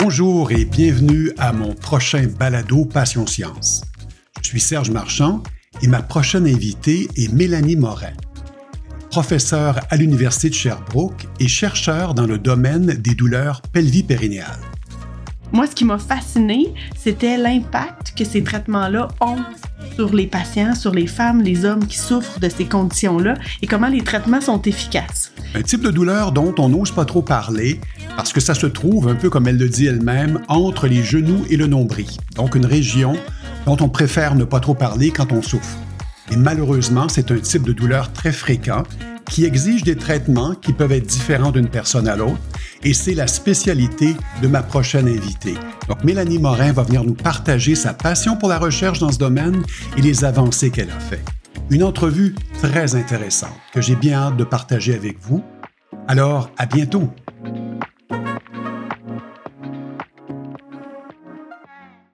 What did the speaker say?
Bonjour et bienvenue à mon prochain balado Passion Science. Je suis Serge Marchand et ma prochaine invitée est Mélanie Morin. Professeure à l'Université de Sherbrooke et chercheur dans le domaine des douleurs pelvipérinéales. Moi, ce qui m'a fasciné, c'était l'impact que ces traitements-là ont sur les patients, sur les femmes, les hommes qui souffrent de ces conditions-là et comment les traitements sont efficaces. Un type de douleur dont on n'ose pas trop parler parce que ça se trouve, un peu comme elle le dit elle-même, entre les genoux et le nombril. Donc une région dont on préfère ne pas trop parler quand on souffre. Et malheureusement, c'est un type de douleur très fréquent qui exige des traitements qui peuvent être différents d'une personne à l'autre. Et c'est la spécialité de ma prochaine invitée. Donc, Mélanie Morin va venir nous partager sa passion pour la recherche dans ce domaine et les avancées qu'elle a fait. Une entrevue très intéressante que j'ai bien hâte de partager avec vous. Alors, à bientôt!